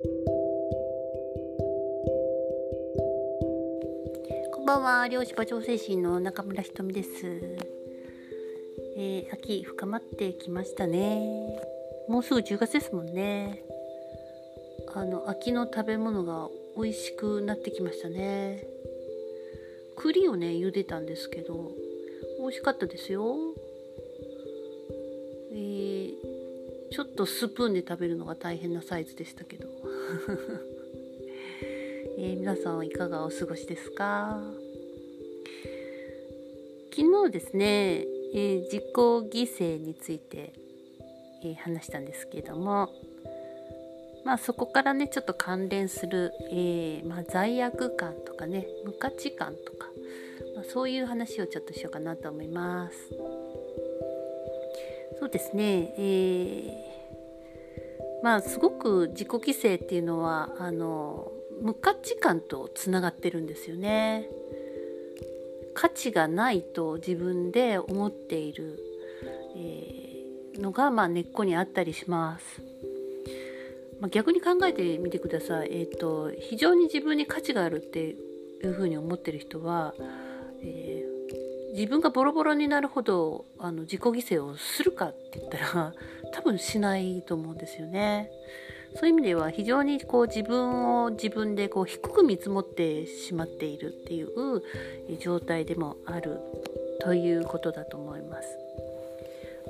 こんばんは、漁師場調整士の中村ひとみです。えー、秋深まってきましたね。もうすぐ10月ですもんね。あの秋の食べ物が美味しくなってきましたね。栗をね茹でたんですけど美味しかったですよ。えー、ちょっとスプーンで食べるのが大変なサイズでしたけど。えー、皆さんはいかがお過ごしですか？昨日ですね、えー、自己犠牲について、えー、話したんですけどもまあそこからねちょっと関連する、えまあ、罪悪感とかね無価値観とか、まあ、そういう話をちょっとしようかなと思います。そうですねえまあすごく自己犠牲っていうのはあの無価値観とつながってるんですよね。価値がないと自分で思っている、えー、のが、まあ、根っこにあったりします。まあ、逆に考えてみてください。えーと、非常に自分に価値があるっていうふうに思ってる人は、えー、自分がボロボロになるほどあの自己犠牲をするかって言ったら多分しないと思うんですよね。そういう意味では非常にこう自分を自分でこう低く見積もってしまっているっていう状態でもあるということだと思います。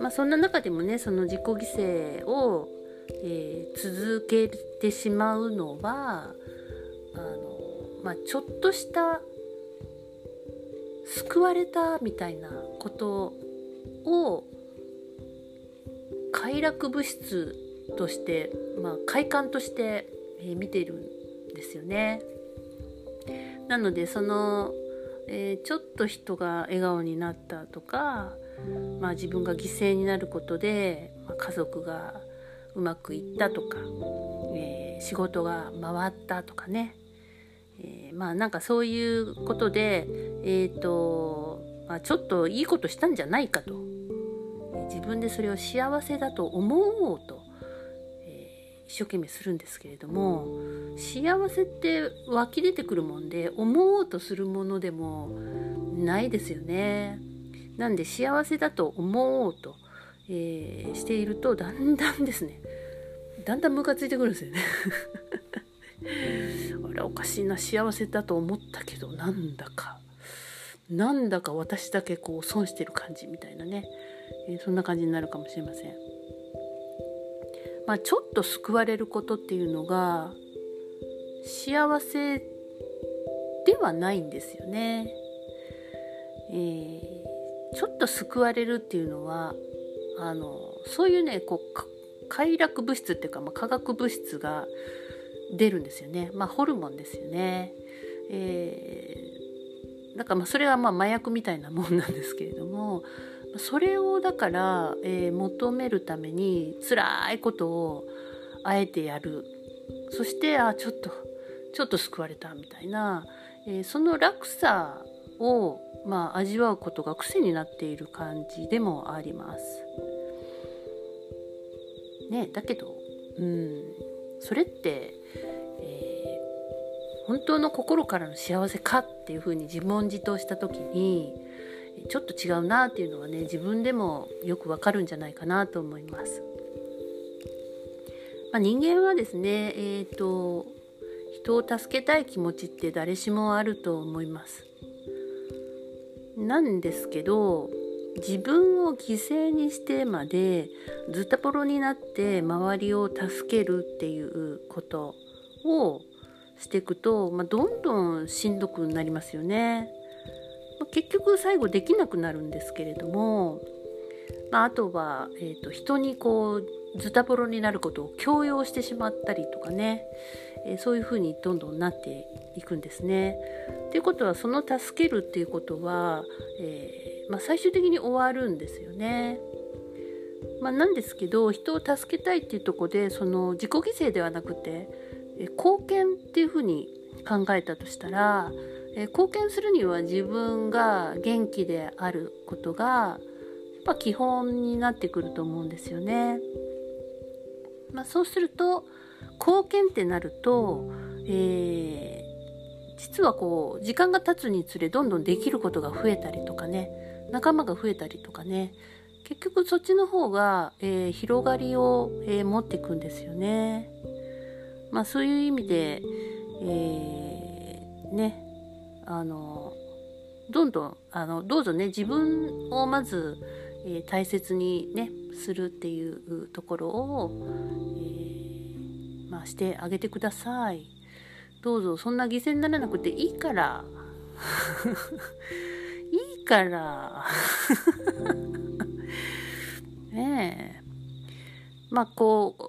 まあ、そんな中でもねその自己犠牲を、えー、続けてしまうのはあの、まあ、ちょっとした救われたみたいなことを快楽物質として、まあ、快感として、え見てるんですよね。なのでその、えー、ちょっと人が笑顔になったとか、まあ、自分が犠牲になることで、まあ、家族がうまくいったとか、えー、仕事が回ったとかね、えー、まあなんかそういうことで、えーとまあ、ちょっといいことしたんじゃないかと自分でそれを幸せだと思おうとえ一生懸命するんですけれども幸せって湧き出てくるもんで思おうとするものでもないですよね。なんで幸せだと思おうと、えー、しているとだんだんですねだんだんムカついてくるんですよね。あれおかしいな幸せだと思ったけどなんだかなんだか私だけこう損してる感じみたいなね、えー、そんな感じになるかもしれません。まあ、ちょっと救われることっていうのが幸せではないんですよね。えー、ちょっと救われるっていうのはあのそういうねこう快楽物質っていうか、まあ、化学物質が出るんですよね。まあ、ホルモンですよね。えー、だからまあそれはまあ麻薬みたいなもんなんですけれどもそれをだから、えー、求めるために辛いことをあえてやる。そしてあちょっとちょっと救われたみたいな、えー、その落差を、まあ、味わうことが癖になっている感じでもあります。ねだけどうん。それって、えー、本当の心からの幸せかっていうふうに自問自答した時にちょっと違うなっていうのはね自分でもよくわかるんじゃないかなと思います。まあ、人間はですね、えーと、人を助けたい気持ちって誰しもあると思います。なんですけど自分を犠牲にしてまでずたぼろになって周りを助けるっていうことをしていくと、まあ、どんどんしんどくなりますよね。結局最後できなくなるんですけれども、まあ、あとは、えーと、人にこうズタボロになることを強要してしまったりとかね、えー、そういうふうにどんどんなっていくんですね。ということはその助けるっていうことは、えー、まあ、最終的に終わるんですよね。まあ、なんですけど人を助けたいっていうとこでその自己犠牲ではなくて、え貢献っていうふうに考えたとしたらえ貢献するには自分が元気であることがやっぱ基本になってくると思うんですよね。まあ、そうすると貢献ってなると、えー、実はこう時間が経つにつれどんどんできることが増えたりとかね仲間が増えたりとかね結局そっちの方が、えー、広がりを、えー、持っていくんですよね。まあそういう意味で、えー、ねあのどんどんあのどうぞね自分をまず、え大切にねするっていうところを、えまあ、してあげてください。どうぞそんな犠牲にならなくていいから。いいから。ねえ。まあこう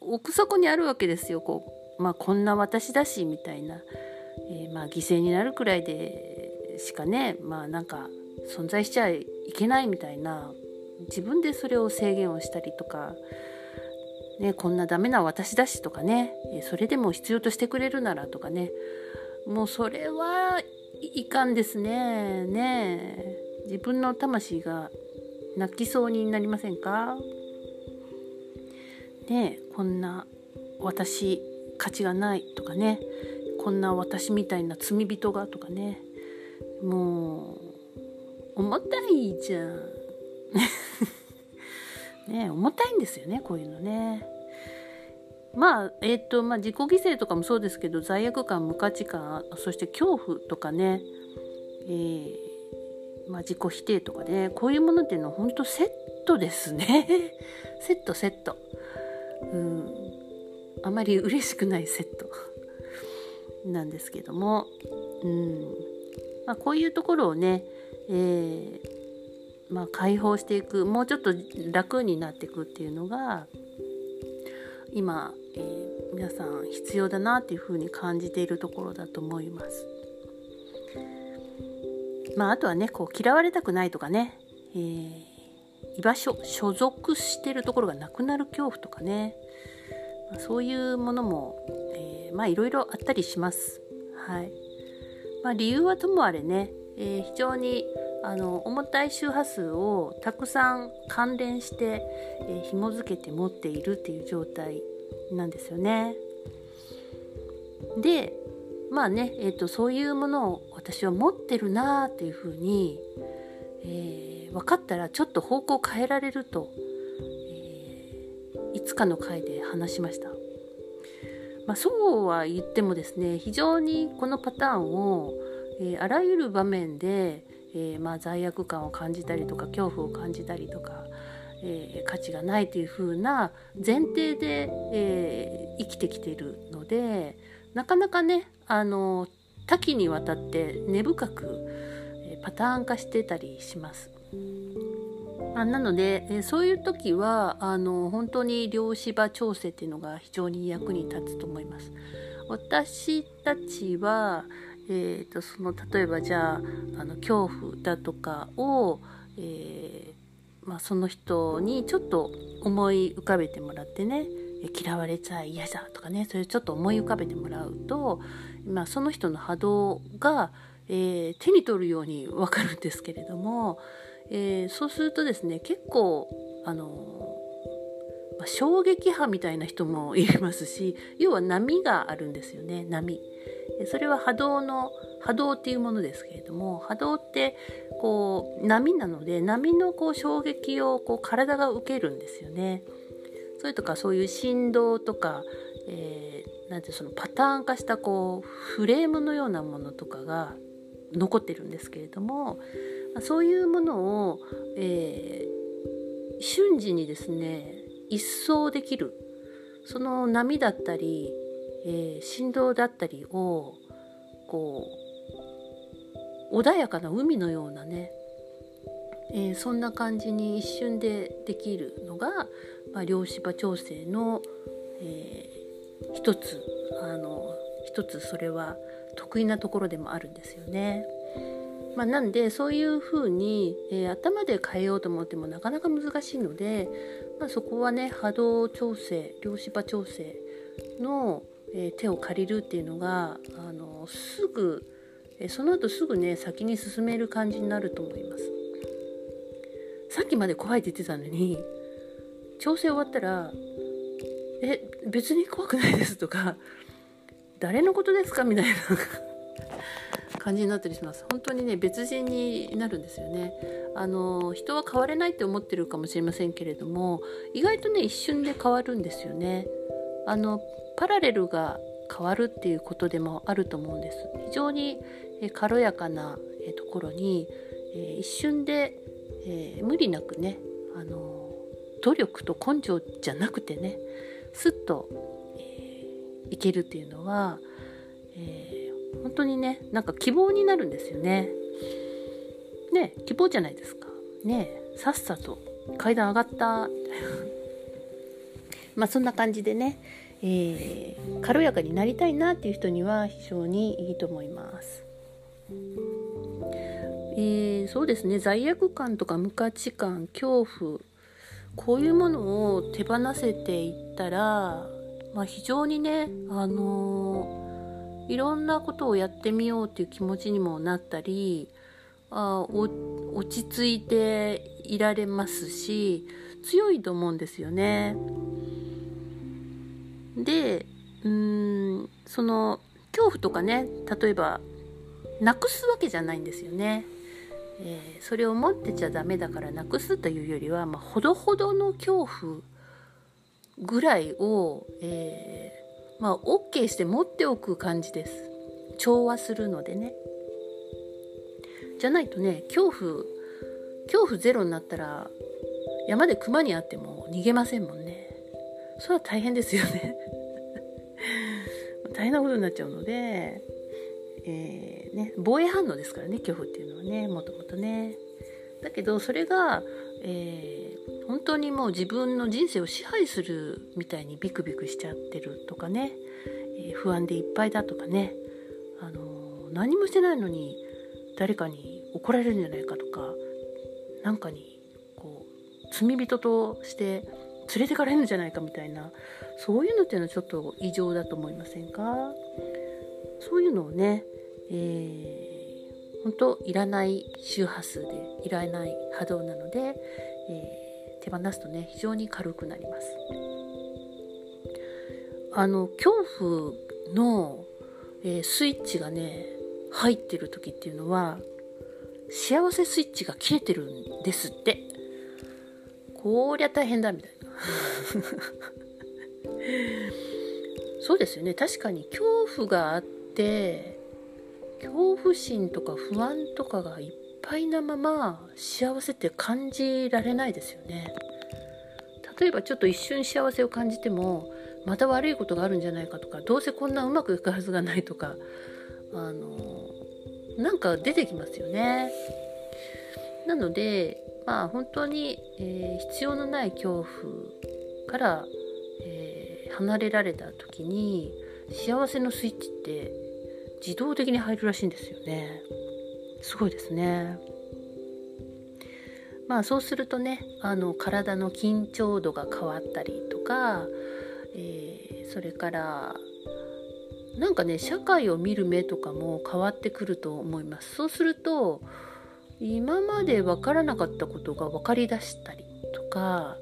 奥底にあるわけですよこう、まあ、こんな私だしみたいな、えー、まあ犠牲になるくらいでしかねまあなんか存在しちゃいけないみたいな自分でそれを制限をしたりとか、ね、こんなダメな私だしとかねそれでも必要としてくれるならとかねもうそれはいかんですねね自分の魂が泣きそうになりませんか？ねこんな私価値がないとかねこんな私みたいな罪人がとかね。もう重たいじゃん。ね重たいんですよねこういうのね。まあえっ、ー、とまあ自己犠牲とかもそうですけど罪悪感無価値観そして恐怖とかね、えー、まあ、自己否定とかね。こういうものっていうのは本当セットですね。セットセット。うん。あまり嬉しくないセット。なんですけども、うん。まあ、こういうところをね、えーまあ、解放していくもうちょっと楽になっていくっていうのが今、えー、皆さん必要だなっていうふうに感じているところだと思います。まあ、あとはねこう嫌われたくないとかね、えー、居場所所属してるところがなくなる恐怖とかね、まあ、そういうものも、ー、まあいろいろあったりします。はいまあ、理由はともあれね、えー、非常にあの重たい周波数をたくさん関連して、えー、紐付けて持っているっていう状態なんですよね。でまあね、えーと、そういうものを私は持ってるなっていうふうに、えー、分かったらちょっと方向変えられると、えー、いつかの回で話しました。まあ、そうは言ってもですね非常にこのパターンを、えー、あらゆる場面でえー、まあ、罪悪感を感じたりとか恐怖を感じたりとか、えー、価値がないというふうな前提で、え、生きてきているのでなかなかねあの多岐にわたって根深く、パターン化してたりします。あなので、えそういう時はあの本当に量子場調整っていうのが非常に役に立つと思います。私たちは、えーと、その例えばじゃああの恐怖だとかを、えー、まあ、その人にちょっと思い浮かべてもらってね嫌われちゃ嫌だとかねそれちょっと思い浮かべてもらうと、まあ、その人の波動が、えー、手に取るように分かるんですけれども、えー、そうするとですね結構あのま、衝撃波みたいな人もいますし 要は波があるんですよね波。それは波動の波動っていうものですけれども波動ってこう波なので波のこう衝撃をこう体が受けるんですよね。それとかそういう振動とか、えー、なんてそのパターン化したこうフレームのようなものとかが残ってるんですけれどもそういうものを、えー、瞬時にですね一掃できるその波だったりえー、振動だったりをこう穏やかな海のようなね、えー、そんな感じに一瞬でできるのが、まあ、量子場調整の、えー、一つあの一つそれは得意なところでもあるんですよね。まあ、なんでそういうふうに、えー、頭で変えようと思ってもなかなか難しいので、まあ、そこはね波動調整量子場調整の、えー、手を借りるっていうのがあのすぐ、えー、その後すぐね先に進める感じになると思いますさっきまで怖いって言ってたのに調整終わったら「え別に怖くないです」とか「誰のことですか?」みたいな。感じになったりします。本当にね別人になるんですよね。あの人は変われないって思ってるかもしれませんけれども意外とね一瞬で変わるんですよね。あのパラレルが変わるっていうことでもあると思うんです。非常に軽やかなところに一瞬でえ無理なくねあの努力と根性じゃなくてねスッと、いけるっていうのは、え本当にねなんか希望になるんですよね。ね希望じゃないですか。ねさっさと階段上がった まあそんな感じでね、えー、軽やかになりたいなっていう人には非常にいいと思います。えー、そうですね罪悪感とか無価値観恐怖こういうものを手放せていったら、まあ、非常にね、あのーいろんなことをやってみようっていう気持ちにもなったりあ落ち着いていられますし強いと思うんですよね。でうんその恐怖とかね例えばなくすわけじゃないんですよね。えー、それを持ってちゃダメだからなくすというよりは、まあ、ほどほどの恐怖ぐらいを、えまあ OK して持っておく感じです。調和するのでね。じゃないとね恐怖恐怖ゼロになったら山で熊に会っても逃げませんもんね。それは大変ですよね。大変なことになっちゃうので、えー、ね、防衛反応ですからね恐怖っていうのはねもともとね。だけどそれが、えー、本当にもう自分の人生を支配するみたいにビクビクしちゃってるとかね、えー、不安でいっぱいだとかね、あのー、何もしてないのに誰かに怒られるんじゃないかとか何かにこう罪人として連れてかれるんじゃないかみたいなそういうのっていうのはちょっと異常だと思いませんか？そういうのをね、えー本当いらない周波数でいらない波動なので、えー、手放すとね非常に軽くなります。あの恐怖の、えー、スイッチがね入ってる時っていうのは幸せスイッチが切れてるんですって。こりゃ大変だみたいな。そうですよね。確かに恐怖があって恐怖心とか不安とかがいっぱいなまま幸せって感じられないですよね。例えばちょっと一瞬幸せを感じてもまた悪いことがあるんじゃないかとかどうせこんなうまくいくはずがないとかあのなんか出てきますよね。なのでまあ本当に、えー、必要のない恐怖から、えー、離れられた時に幸せのスイッチって自動的に入るらしいんですよね。すごいですね。まあそうするとねあの体の緊張度が変わったりとか、えー、それからなんかね社会を見る目とかも変わってくると思います。そうすると今まで分からなかったことが分かりだしたりとか、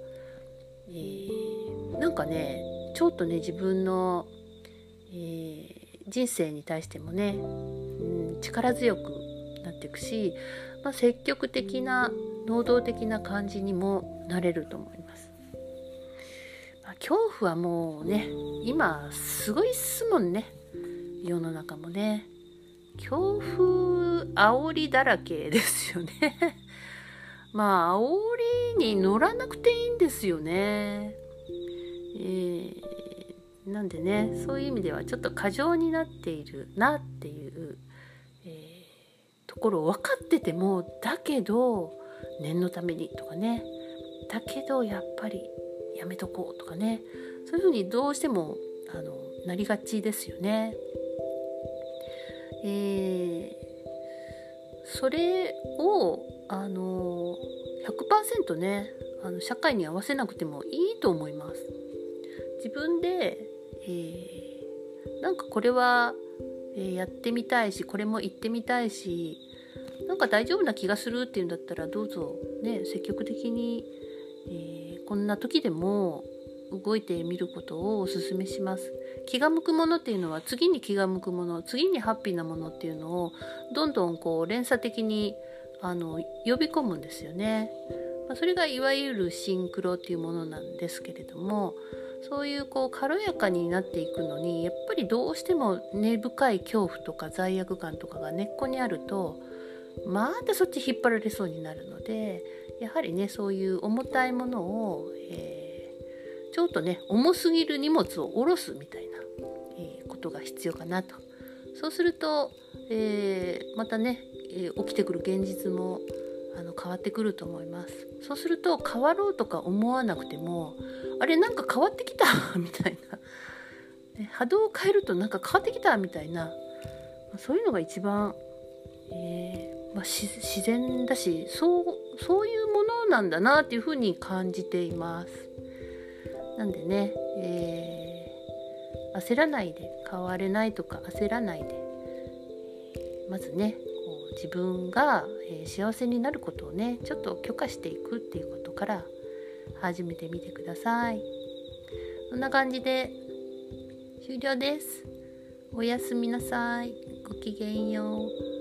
えー、なんかねちょっとね自分の、えー人生に対してもね、うん、力強くっていくし、まあ、積極的な能動的な感じにもなれると思います。まあ、恐怖はもうね今すごいっすもんね。世の中もね。恐怖煽りだらけですよね。まあ煽りに乗らなくていいんですよね。えーなんでねそういう意味ではちょっと過剰になっているなっていう、ところを分かっててもだけど念のためにとかねだけどやっぱりやめとこうとかねそういうふうにどうしてもあのなりがちですよね。えー、それをあの100%ねあの社会に合わせなくてもいいと思います。自分でえー、なんかこれは、えー、やってみたいしこれも行ってみたいしなんか大丈夫な気がするっていうんだったらどうぞね積極的に、えー、こんな時でも動いてみることをおすすめします。気が向くものっていうのは次に気が向くもの次にハッピーなものっていうのをどんどんこう連鎖的にあの呼び込むんですよね、まあ、それがいわゆるシンクロっていうものなんですけれどもそういうこう軽やかになっていくのにやっぱりどうしても根深い恐怖とか罪悪感とかが根っこにあるとまたそっち引っ張られそうになるのでやはりねそういう重たいものを、えー、ちょっとね重すぎる荷物を下ろすみたいな、えー、ことが必要かなと。そうすると、えー、またね、え起きてくる現実もあの変わってくると思います。そうすると変わろうとか思わなくてもあれなんか変わってきた？みたいな、波動を変えるとなんか変わってきた？みたいな。そういうのが一番、えー、まあ、自然だしそうそういうものなんだなっていうふうに感じています。なんでね、えー、焦らないで変われないとか焦らないでまずねこう自分が、え幸せになることをねちょっと許可していくっていうことから始めてみてください。こんな感じで終了です。おやすみなさい。ごきげんよう。